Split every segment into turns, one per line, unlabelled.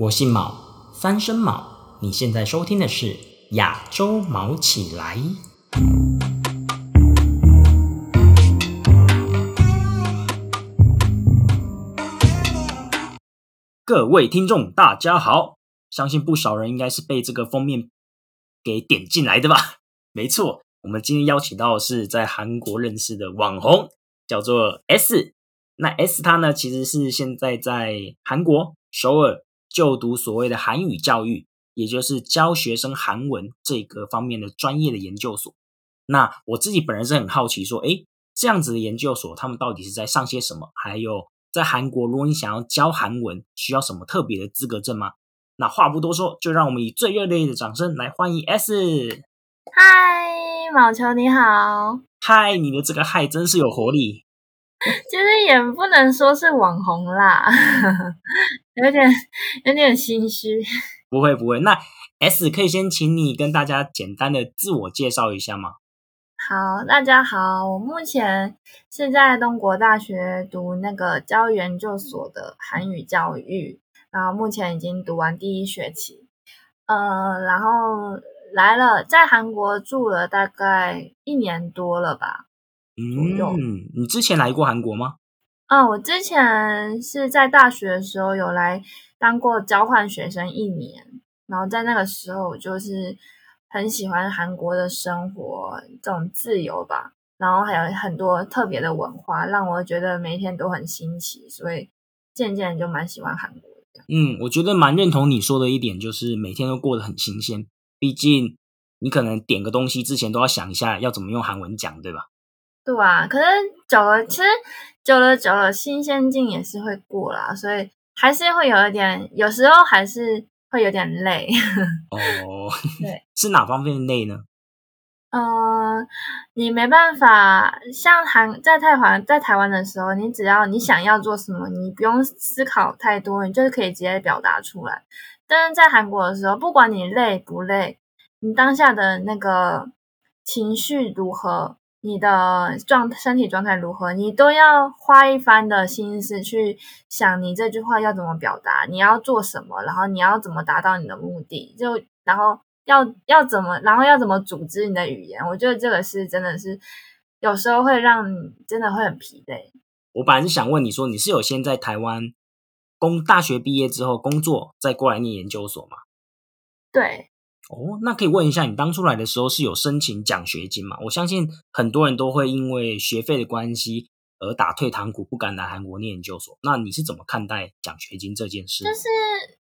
我姓毛，三声毛。你现在收听的是亚洲毛起来。各位听众，大家好！相信不少人应该是被这个封面给点进来的吧？没错，我们今天邀请到的是在韩国认识的网红，叫做 S。那 S 他呢，其实是现在在韩国首尔就读所谓的韩语教育，也就是教学生韩文这个方面的专业的研究所。那我自己本人是很好奇，说，诶，这样子的研究所，他们到底是在上些什么？还有，在韩国，如果你想要教韩文，需要什么特别的资格证吗？那话不多说，就让我们以最热烈的掌声来欢迎 S。
嗨，毛球你好。
嗨，你的这个嗨真是有活力。
其实也不能说是网红啦，有点有点心虚。
不会不会，那 S 可以先请你跟大家简单的自我介绍一下吗？
好，大家好，我目前是在东国大学读那个教育研究所的韩语教育，然后目前已经读完第一学期，呃，然后来了，在韩国住了大概一年多了吧。
嗯，你之前来过韩国吗？
嗯，我之前是在大学的时候有来当过交换学生一年，然后在那个时候我就是很喜欢韩国的生活，这种自由吧，然后还有很多特别的文化，让我觉得每一天都很新奇，所以渐渐就蛮喜欢韩国的。
嗯，我觉得蛮认同你说的一点，就是每天都过得很新鲜。毕竟你可能点个东西之前都要想一下要怎么用韩文讲，对吧？
对啊，可是久了，其实久了久了，新鲜劲也是会过啦，所以还是会有一点，有时候还是会有点累。
哦，
对，
是哪方面累呢？
嗯，你没办法，像韩在台湾在台湾的时候，你只要你想要做什么，你不用思考太多，你就是可以直接表达出来。但是在韩国的时候，不管你累不累，你当下的那个情绪如何。你的状身体状态如何，你都要花一番的心思去想，你这句话要怎么表达，你要做什么，然后你要怎么达到你的目的，就然后要要怎么，然后要怎么组织你的语言。我觉得这个是真的是有时候会让你真的会很疲惫。
我本来是想问你说，你是有先在台湾工大学毕业之后工作，再过来念研究所吗？
对。
哦，那可以问一下，你当初来的时候是有申请奖学金吗？我相信很多人都会因为学费的关系而打退堂鼓，不敢来韩国念研究所。那你是怎么看待奖学金这件事？
就是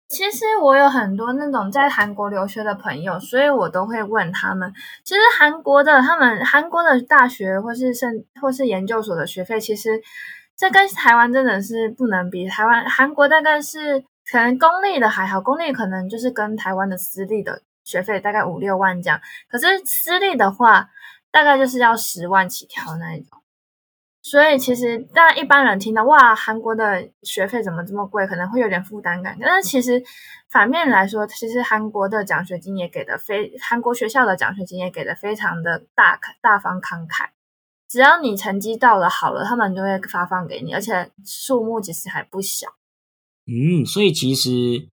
其实我有很多那种在韩国留学的朋友，所以我都会问他们，其实韩国的他们韩国的大学或是甚或是研究所的学费，其实这跟台湾真的是不能比。台湾韩国大概是可能公立的还好，公立可能就是跟台湾的私立的。学费大概五六万这样，可是私立的话，大概就是要十万起跳那一种。所以其实，大家一般人听到哇，韩国的学费怎么这么贵，可能会有点负担感。但是其实反面来说，其实韩国的奖学金也给的非韩国学校的奖学金也给的非常的大大方慷慨。只要你成绩到了好了，他们就会发放给你，而且数目其实还不小。
嗯，所以其实。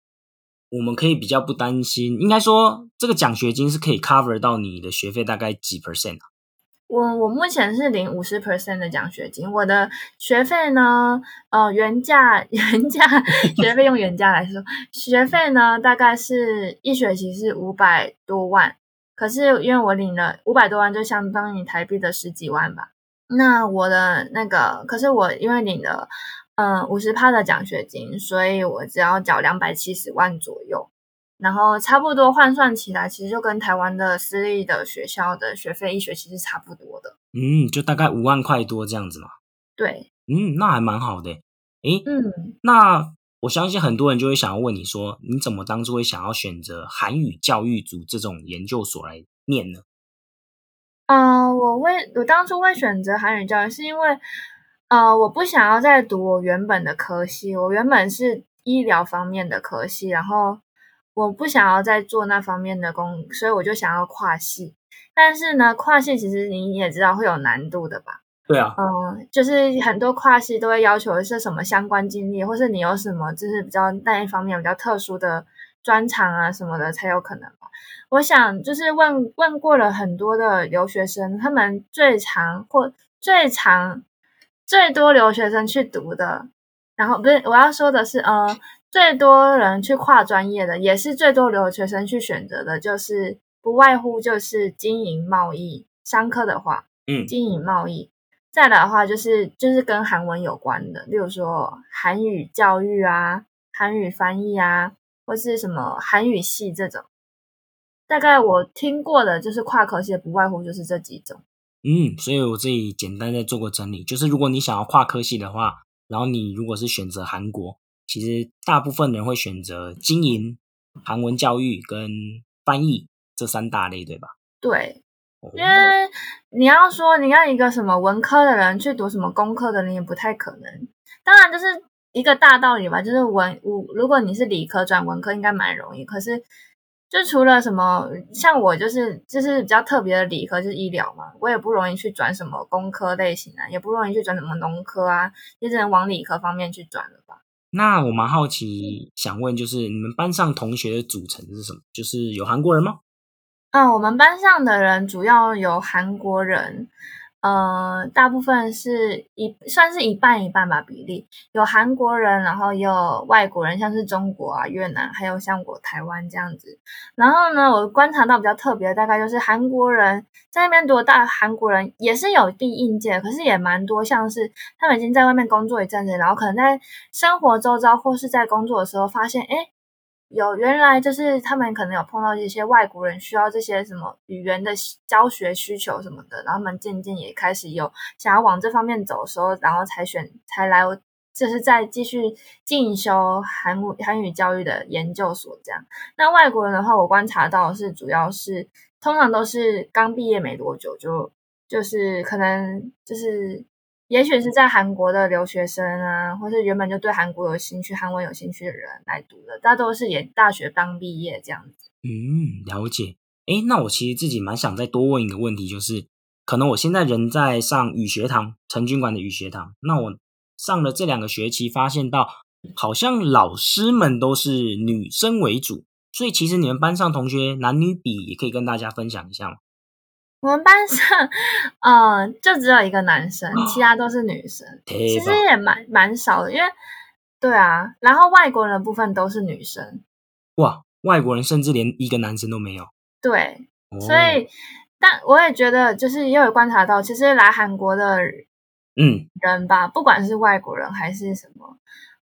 我们可以比较不担心，应该说这个奖学金是可以 cover 到你的学费大概几 percent 啊？
我我目前是领五十 percent 的奖学金，我的学费呢，呃，原价 原价学费用原价来说，学费呢大概是一学期是五百多万，可是因为我领了五百多万，就相当于台币的十几万吧。那我的那个，可是我因为领了。嗯，五十趴的奖学金，所以我只要缴两百七十万左右，然后差不多换算起来，其实就跟台湾的私立的学校的学费一学期是差不多的。
嗯，就大概五万块多这样子嘛。
对，
嗯，那还蛮好的。诶，嗯，那我相信很多人就会想要问你说，你怎么当初会想要选择韩语教育组这种研究所来念呢？
嗯，我为我当初会选择韩语教育，是因为。呃，我不想要再读我原本的科系，我原本是医疗方面的科系，然后我不想要再做那方面的工，所以我就想要跨系。但是呢，跨系其实你也知道会有难度的吧？
对啊，
嗯，就是很多跨系都会要求是什么相关经历，或是你有什么就是比较那一方面比较特殊的专长啊什么的才有可能吧。我想就是问问过了很多的留学生，他们最常或最长最多留学生去读的，然后不是我要说的是，呃，最多人去跨专业的，也是最多留学生去选择的，就是不外乎就是经营贸易商科的话，
嗯，
经营贸易。再来的话，就是就是跟韩文有关的，例如说韩语教育啊、韩语翻译啊，或是什么韩语系这种。大概我听过的，就是跨科系，不外乎就是这几种。
嗯，所以我这里简单的做个整理，就是如果你想要跨科系的话，然后你如果是选择韩国，其实大部分人会选择经营、韩文教育跟翻译这三大类，对吧？
对。因为你要说你要一个什么文科的人去读什么工科的人也不太可能。当然就是一个大道理吧，就是文我如果你是理科转文科应该蛮容易。可是就除了什么像我就是就是比较特别的理科就是医疗嘛，我也不容易去转什么工科类型啊，也不容易去转什么农科啊，也只能往理科方面去转了吧。
那我蛮好奇，想问就是你们班上同学的组成是什么？就是有韩国人吗？
嗯，我们班上的人主要有韩国人，呃，大部分是一算是一半一半吧比例，有韩国人，然后也有外国人，像是中国啊、越南，还有像我台湾这样子。然后呢，我观察到比较特别的，大概就是韩国人在那边读大韩国人也是有第应届，可是也蛮多，像是他们已经在外面工作一阵子，然后可能在生活周遭或是在工作的时候发现，哎。有原来就是他们可能有碰到一些外国人需要这些什么语言的教学需求什么的，然后他们渐渐也开始有想要往这方面走的时候，然后才选才来，就是在继续进修韩语韩语教育的研究所这样。那外国人的话，我观察到是主要是通常都是刚毕业没多久就就是可能就是。也许是在韩国的留学生啊，或是原本就对韩国有兴趣、韩文有兴趣的人来读的，大都是也大学刚毕业这样子。
嗯，了解。诶，那我其实自己蛮想再多问一个问题，就是可能我现在人在上语学堂，陈军馆的语学堂。那我上了这两个学期，发现到好像老师们都是女生为主，所以其实你们班上同学男女比也可以跟大家分享一下吗？
我们班上，嗯，就只有一个男生，其他都是女生。其实也蛮蛮少的，因为对啊，然后外国人的部分都是女生。
哇，外国人甚至连一个男生都没有。
对，所以，但我也觉得，就是也有观察到，其实来韩国的，
嗯，
人吧，不管是外国人还是什么，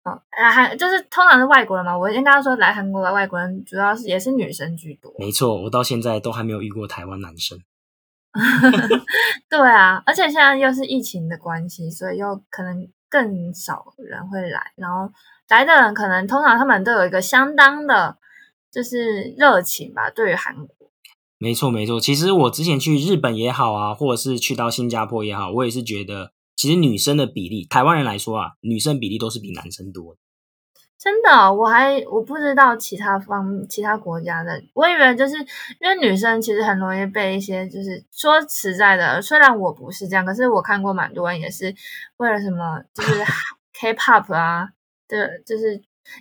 嗯，来韩就是通常是外国人嘛。我应该说，来韩国的外国人主要是也是女生居多。
没错，我到现在都还没有遇过台湾男生。
对啊，而且现在又是疫情的关系，所以又可能更少人会来。然后来的人可能通常他们都有一个相当的，就是热情吧，对于韩国。
没错，没错。其实我之前去日本也好啊，或者是去到新加坡也好，我也是觉得，其实女生的比例，台湾人来说啊，女生比例都是比男生多的。
真的，我还我不知道其他方其他国家的，我以为就是因为女生其实很容易被一些，就是说实在的，虽然我不是这样，可是我看过蛮多人也是为了什么，就是 K-pop 啊的，就是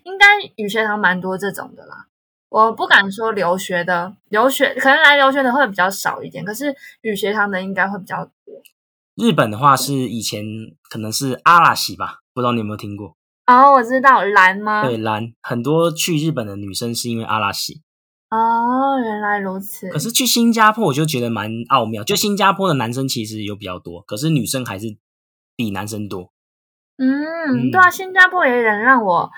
应该语学堂蛮多这种的啦。我不敢说留学的，留学可能来留学的会比较少一点，可是语学堂的应该会比较多。
日本的话是以前可能是阿拉西吧，不知道你有没有听过。
哦，我知道蓝吗？
对，蓝很多去日本的女生是因为阿拉西。
哦，原来如此。
可是去新加坡我就觉得蛮奥妙，就新加坡的男生其实有比较多，可是女生还是比男生多。
嗯，对啊，新加坡也有点让我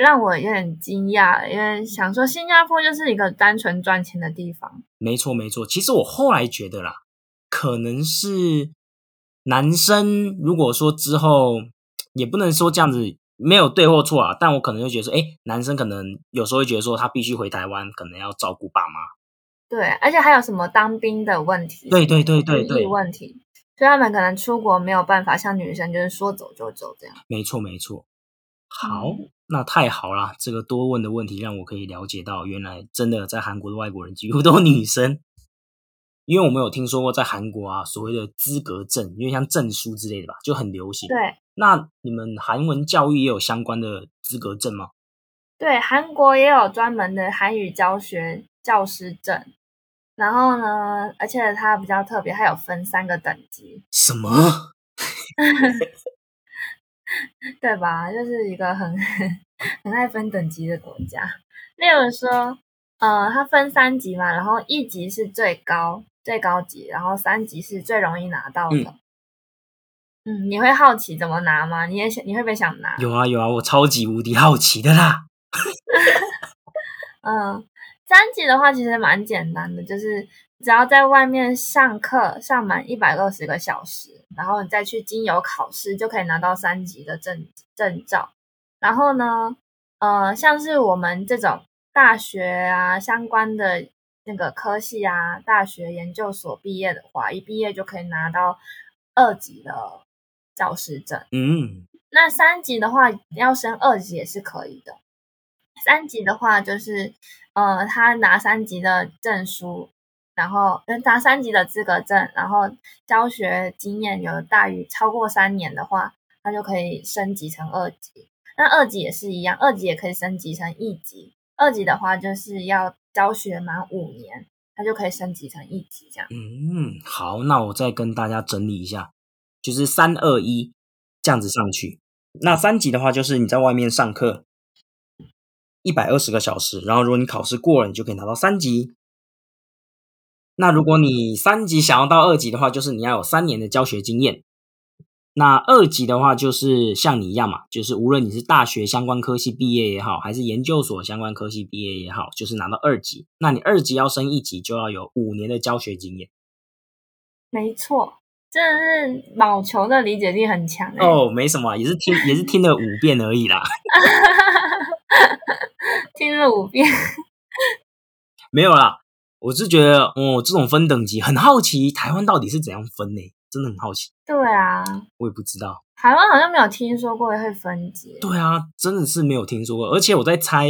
让我有点惊讶，因为想说新加坡就是一个单纯赚钱的地方。
没错，没错。其实我后来觉得啦，可能是男生如果说之后也不能说这样子。没有对或错啊，但我可能就觉得说，哎，男生可能有时候会觉得说，他必须回台湾，可能要照顾爸妈。
对，而且还有什么当兵的问题？
对对对对对，
问题，所以他们可能出国没有办法像女生，就是说走就走这样。
没错没错。好，那太好了，这个多问的问题让我可以了解到，原来真的在韩国的外国人几乎都是女生。因为我们有听说过在韩国啊，所谓的资格证，因为像证书之类的吧，就很流行。
对
那你们韩文教育也有相关的资格证吗？
对，韩国也有专门的韩语教学教师证。然后呢，而且它比较特别，它有分三个等级，
什么？
对吧？就是一个很 很爱分等级的国家。例如说，呃，它分三级嘛，然后一级是最高最高级，然后三级是最容易拿到的。嗯，你会好奇怎么拿吗？你也想，你会不会想拿？
有啊有啊，我超级无敌好奇的啦。
嗯，三级的话其实蛮简单的，就是只要在外面上课上满一百二十个小时，然后你再去经由考试，就可以拿到三级的证证照。然后呢，呃，像是我们这种大学啊相关的那个科系啊，大学研究所毕业的话，一毕业就可以拿到二级的教师证。
嗯，
那三级的话，要升二级也是可以的。三级的话，就是呃，他拿三级的证书，然后拿三级的资格证，然后教学经验有大于超过三年的话，他就可以升级成二级。那二级也是一样，二级也可以升级成一级。二级的话，就是要教学满五年，他就可以升级成一级这样。
嗯，好，那我再跟大家整理一下，就是三二一这样子上去。那三级的话，就是你在外面上课一百二十个小时，然后如果你考试过了，你就可以拿到三级。那如果你三级想要到二级的话，就是你要有三年的教学经验。那二级的话，就是像你一样嘛，就是无论你是大学相关科系毕业也好，还是研究所相关科系毕业也好，就是拿到二级。那你二级要升一级，就要有五年的教学经验。
没错，真的是毛球的理解力很强、欸、
哦，没什么，也是听也是听了五遍而已啦，
听了五遍。
没有啦。我是觉得，哦，这种分等级很好奇，台湾到底是怎样分呢？真的很好奇。
对啊，
我也不知道，
台湾好像没有听说过会分级。
对啊，真的是没有听说过。而且我在猜，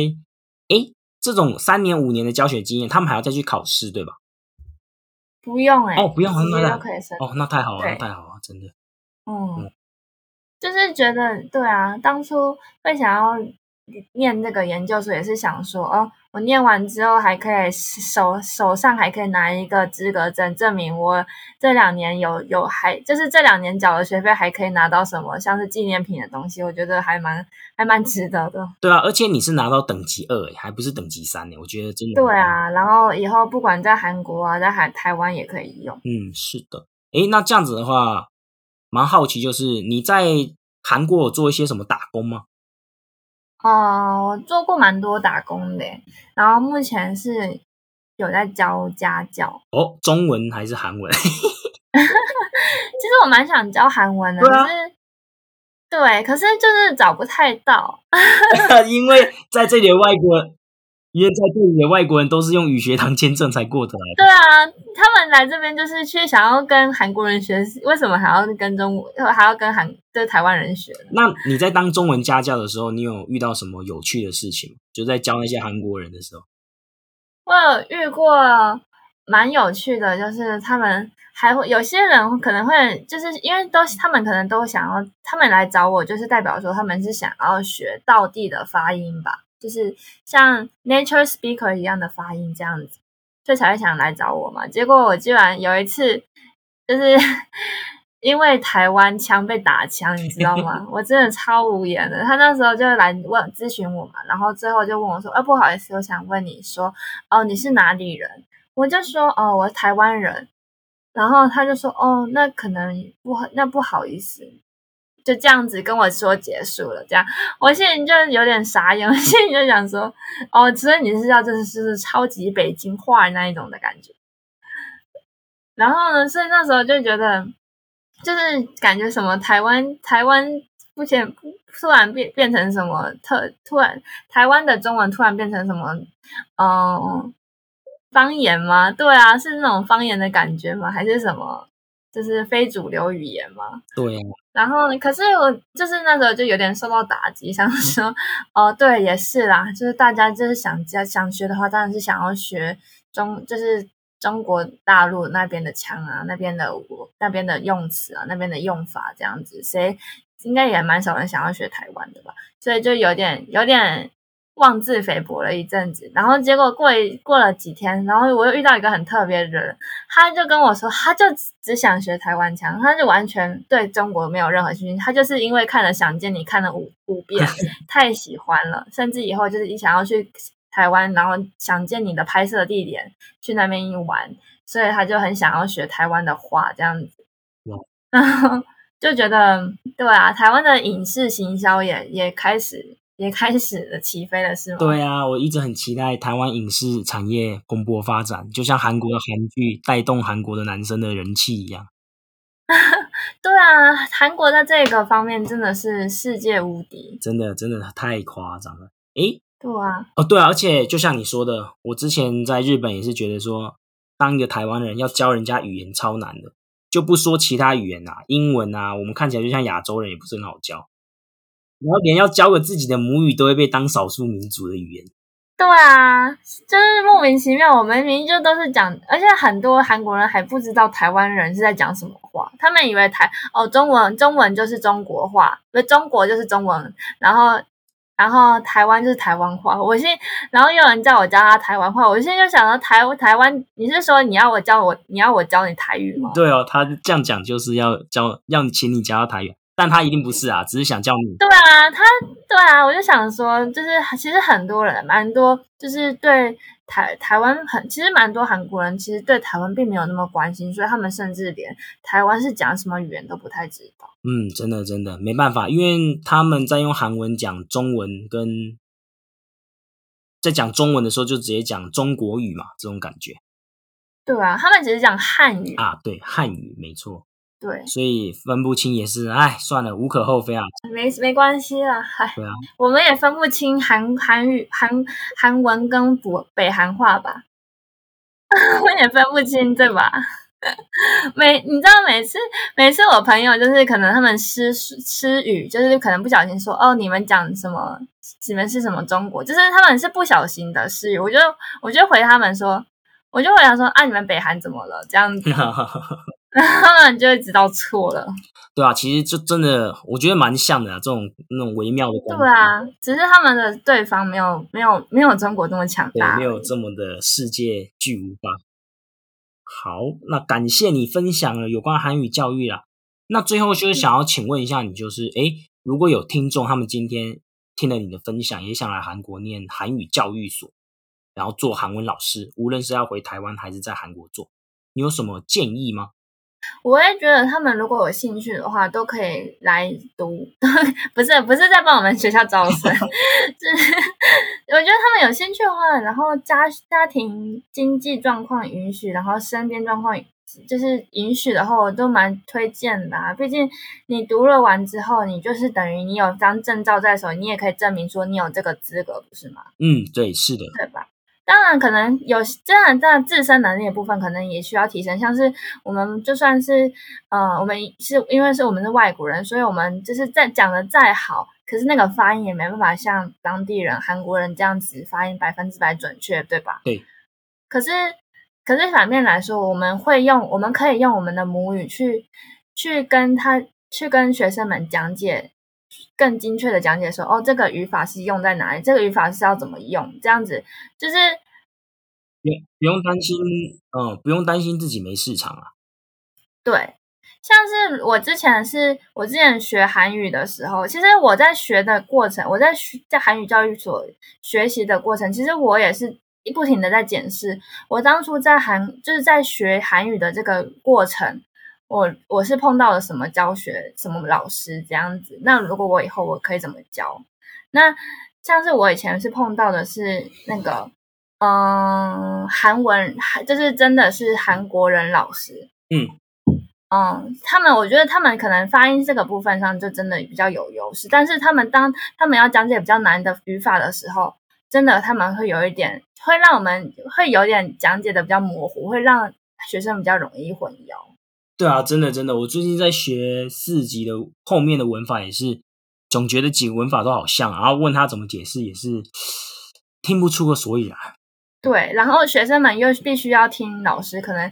诶，这种三年五年的教学经验，他们还要再去考试，对吧？
不用哎、
哦，不用，那
都可以生。
哦，那太好了，那太好了，真的。
嗯，就是觉得对啊，当初会想要念那个研究所，也是想说，哦，我念完之后还可以手手上还可以拿一个资格证，证明我这两年有有还就是这两年缴的学费还可以拿到什么像是纪念品的东西，我觉得还蛮还蛮值得的。
对啊，而且你是拿到等级二，诶，还不是等级三呢，我觉得真的。
对，啊，然后以后不管在韩国啊，在海台湾也可以用。
嗯，是的。诶，那这样子的话，蛮好奇，就是你在韩国有做一些什么打工吗？
哦，我做过蛮多打工的，然后目前是有在教家教。
哦，中文还是韩文？
其实我蛮想教韩文的，
啊
可是对，可是就是找不太到。
因为在这里的外国人，因为在这里的外国人都是用语学堂签证才过得来的。
对啊，他们来这边就是去想要跟韩国人学，为什么还要跟中国，还要跟韩就是台湾人学呢？
那你在当中文家教的时候，你有遇到什么有趣的事情吗？就在教那些韩国人的时候。
我有遇过蛮有趣的，就是他们还会有些人可能会就是因为都他们可能都想要，他们来找我就是代表说他们是想要学道地的发音吧，就是像 nature speaker 一样的发音这样子，所以才会想来找我嘛。结果我居然有一次就是。因为台湾腔被打枪，你知道吗？我真的超无言的。他那时候就来问咨询我嘛，然后最后就问我说：“啊，不好意思，我想问你说，哦，你是哪里人？”我就说：“哦，我是台湾人。”然后他就说：“哦，那可能不好，那不好意思。”就这样子跟我说结束了。这样，我心里就有点傻眼，我心里就想说：“哦，所以你是要就是就是超级北京话那一种的感觉。”然后呢，所以那时候就觉得。就是感觉什么台湾台湾目前突然变变成什么特突然台湾的中文突然变成什么嗯方言吗？对啊，是那种方言的感觉吗？还是什么就是非主流语言吗？
对、啊，
然后可是我就是那时候就有点受到打击，想说哦对也是啦，就是大家就是想想学的话，当然是想要学中就是中国大陆那边的腔啊，那边的那边的用词啊，那边的用法这样子，所以应该也蛮少人想要学台湾的吧？所以就有点有点。妄自菲薄了一阵子，然后结果过一过了几天，然后我又遇到一个很特别的人，他就跟我说，他就只想学台湾腔，他就完全对中国没有任何兴趣，他就是因为看了《想见你》看了五五遍，太喜欢了，甚至以后就是一想要去台湾，然后《想见你》的拍摄地点去那边一玩，所以他就很想要学台湾的话，这样子，然 后就觉得对啊，台湾的影视行销也也开始。也开始了起飞了，是吗？
对啊，我一直很期待台湾影视产业蓬勃发展，就像韩国的韩剧带动韩国的男生的人气一样。
对啊，韩国在这个方面真的是世界无敌，
真的真的太夸张了。诶，
对啊，
哦对啊，而且就像你说的，我之前在日本也是觉得说，当一个台湾人要教人家语言超难的，就不说其他语言啊，英文啊，我们看起来就像亚洲人，也不是很好教。然后连要教个自己的母语都会被当少数民族的语言。
对啊，就是莫名其妙。我们明明就都是讲，而且很多韩国人还不知道台湾人是在讲什么话，他们以为台哦中文中文就是中国话，不中国就是中文，然后然后台湾就是台湾话。我现然后又有人叫我教他台湾话，我现在就想到台台湾，你是说你要我教我，你要我教你台语吗？
对哦，他这样讲就是要教，要请你教他台语。但他一定不是啊，只是想叫你。
对啊，他对啊，我就想说，就是其实很多人蛮多，就是对台台湾很，其实蛮多韩国人其实对台湾并没有那么关心，所以他们甚至连台湾是讲什么语言都不太知道。
嗯，真的真的没办法，因为他们在用韩文讲中文，跟在讲中文的时候就直接讲中国语嘛，这种感觉。
对啊，他们只是讲汉语
啊，对，汉语没错。
对，
所以分不清也是，哎，算了，无可厚非啊，
没没关系啦，嗨，
对啊，
我们也分不清韩韩语韩韩文跟北北韩话吧，我也分不清，对吧？每你知道每次每次我朋友就是可能他们失失语，就是可能不小心说哦，你们讲什么？你们是什么中国？就是他们是不小心的失语，我就我就回他们说，我就回答说啊，你们北韩怎么了？这样子。他们就会知道错了，
对啊，其实就真的，我觉得蛮像的，这种那种微妙的。
对啊，只是他们的对方没有没有没有中国这么强大，
没有这么的世界巨无霸。好，那感谢你分享了有关韩语教育啦。那最后就是想要请问一下你，就是诶，如果有听众他们今天听了你的分享，也想来韩国念韩语教育所，然后做韩文老师，无论是要回台湾还是在韩国做，你有什么建议吗？
我也觉得他们如果有兴趣的话，都可以来读。不是不是在帮我们学校招生，就是我觉得他们有兴趣的话，然后家家庭经济状况允许，然后身边状况就是允许的话，我都蛮推荐的。啊毕竟你读了完之后，你就是等于你有张证照在手，你也可以证明说你有这个资格，不是吗？
嗯，对，是的，
对吧？当然，可能有这样这样自身能力的部分，可能也需要提升。像是我们就算是，呃，我们是因为是我们是外国人，所以我们就是在讲的再好，可是那个发音也没办法像当地人韩国人这样子发音百分之百准确，对吧？
对。
可是，可是反面来说，我们会用，我们可以用我们的母语去去跟他去跟学生们讲解。更精确的讲解说，哦，这个语法是用在哪里？这个语法是要怎么用？这样子就是
不不用担心，嗯，不用担心自己没市场啊。
对，像是我之前是我之前学韩语的时候，其实我在学的过程，我在学在韩语教育所学习的过程，其实我也是不停的在检视我当初在韩就是在学韩语的这个过程。我我是碰到了什么教学什么老师这样子，那如果我以后我可以怎么教？那像是我以前是碰到的是那个，嗯，韩文，就是真的是韩国人老师，
嗯
嗯，他们我觉得他们可能发音这个部分上就真的比较有优势，但是他们当他们要讲解比较难的语法的时候，真的他们会有一点会让我们会有点讲解的比较模糊，会让学生比较容易混淆。
对啊，真的真的，我最近在学四级的后面的文法，也是总觉得几个文法都好像，然后问他怎么解释，也是听不出个所以然。
对，然后学生们又必须要听老师，可能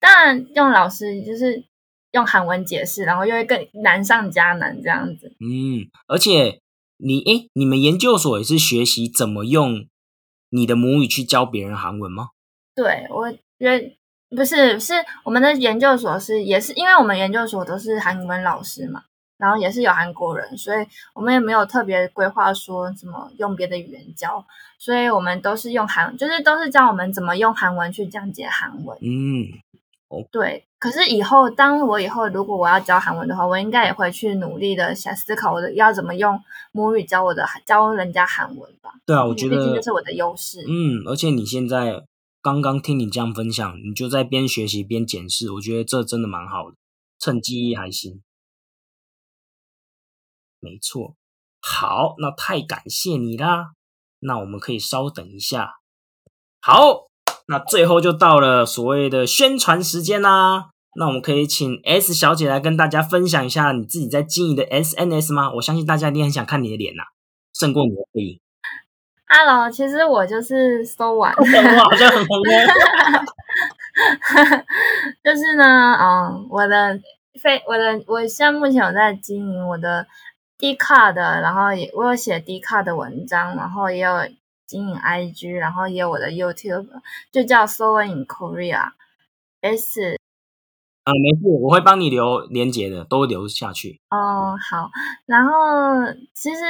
当然用老师就是用韩文解释，然后又会更难上加难这样子。
嗯，而且你诶，你们研究所也是学习怎么用你的母语去教别人韩文吗？
对，我觉得不是，是我们的研究所是也是，因为我们研究所都是韩文老师嘛，然后也是有韩国人，所以我们也没有特别规划说怎么用别的语言教，所以我们都是用韩，就是都是教我们怎么用韩文去讲解韩文。
嗯，
对，可是以后当我以后如果我要教韩文的话，我应该也会去努力的想思考我的要怎么用母语教我的教人家韩文吧。
对啊，我觉得
这是我的优势。
嗯，而且你现在刚刚听你这样分享，你就在边学习边检视，我觉得这真的蛮好的，趁记忆还新。没错，好，那太感谢你啦。那我们可以稍等一下。好，那最后就到了所谓的宣传时间啦。那我们可以请 S 小姐来跟大家分享一下你自己在经营的 SNS 吗？我相信大家一定很想看你的脸呐，胜过你的背影。
Hello，其实我就是搜完，
我，好像很红哦。
就是呢，嗯，我的非我的我现在目前有在经营我的 D 卡的，然后也我有写 D 卡的文章，然后也有经营 IG，然后也有我的 YouTube，就叫 So in Korea S
啊，没事，我会帮你留连接的，都留下去。
哦，好，然后其实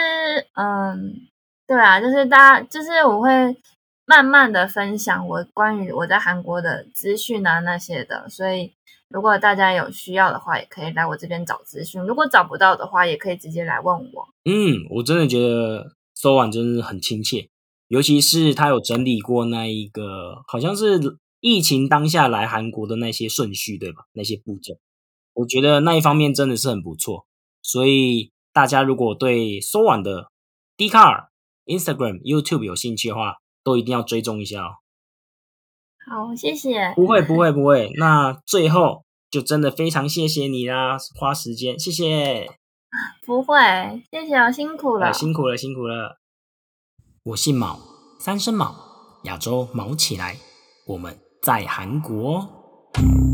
嗯，对啊，就是大家就是我会慢慢的分享我关于我在韩国的资讯啊那些的，所以如果大家有需要的话，也可以来我这边找资讯；如果找不到的话，也可以直接来问我。
嗯，我真的觉得搜完真的很亲切，尤其是他有整理过那一个，好像是疫情当下来韩国的那些顺序，对吧？那些步骤，我觉得那一方面真的是很不错。所以大家如果对搜完的 d c a r Instagram、YouTube 有兴趣的话，都一定要追踪一下哦。
好，谢谢。
不会，不会，不会。那最后就真的非常谢谢你啦，花时间，谢谢。
不会，谢谢哦，辛苦了。
哎，辛苦了，辛苦了。我姓毛，三声毛，亚洲毛起来，我们在韩国哦。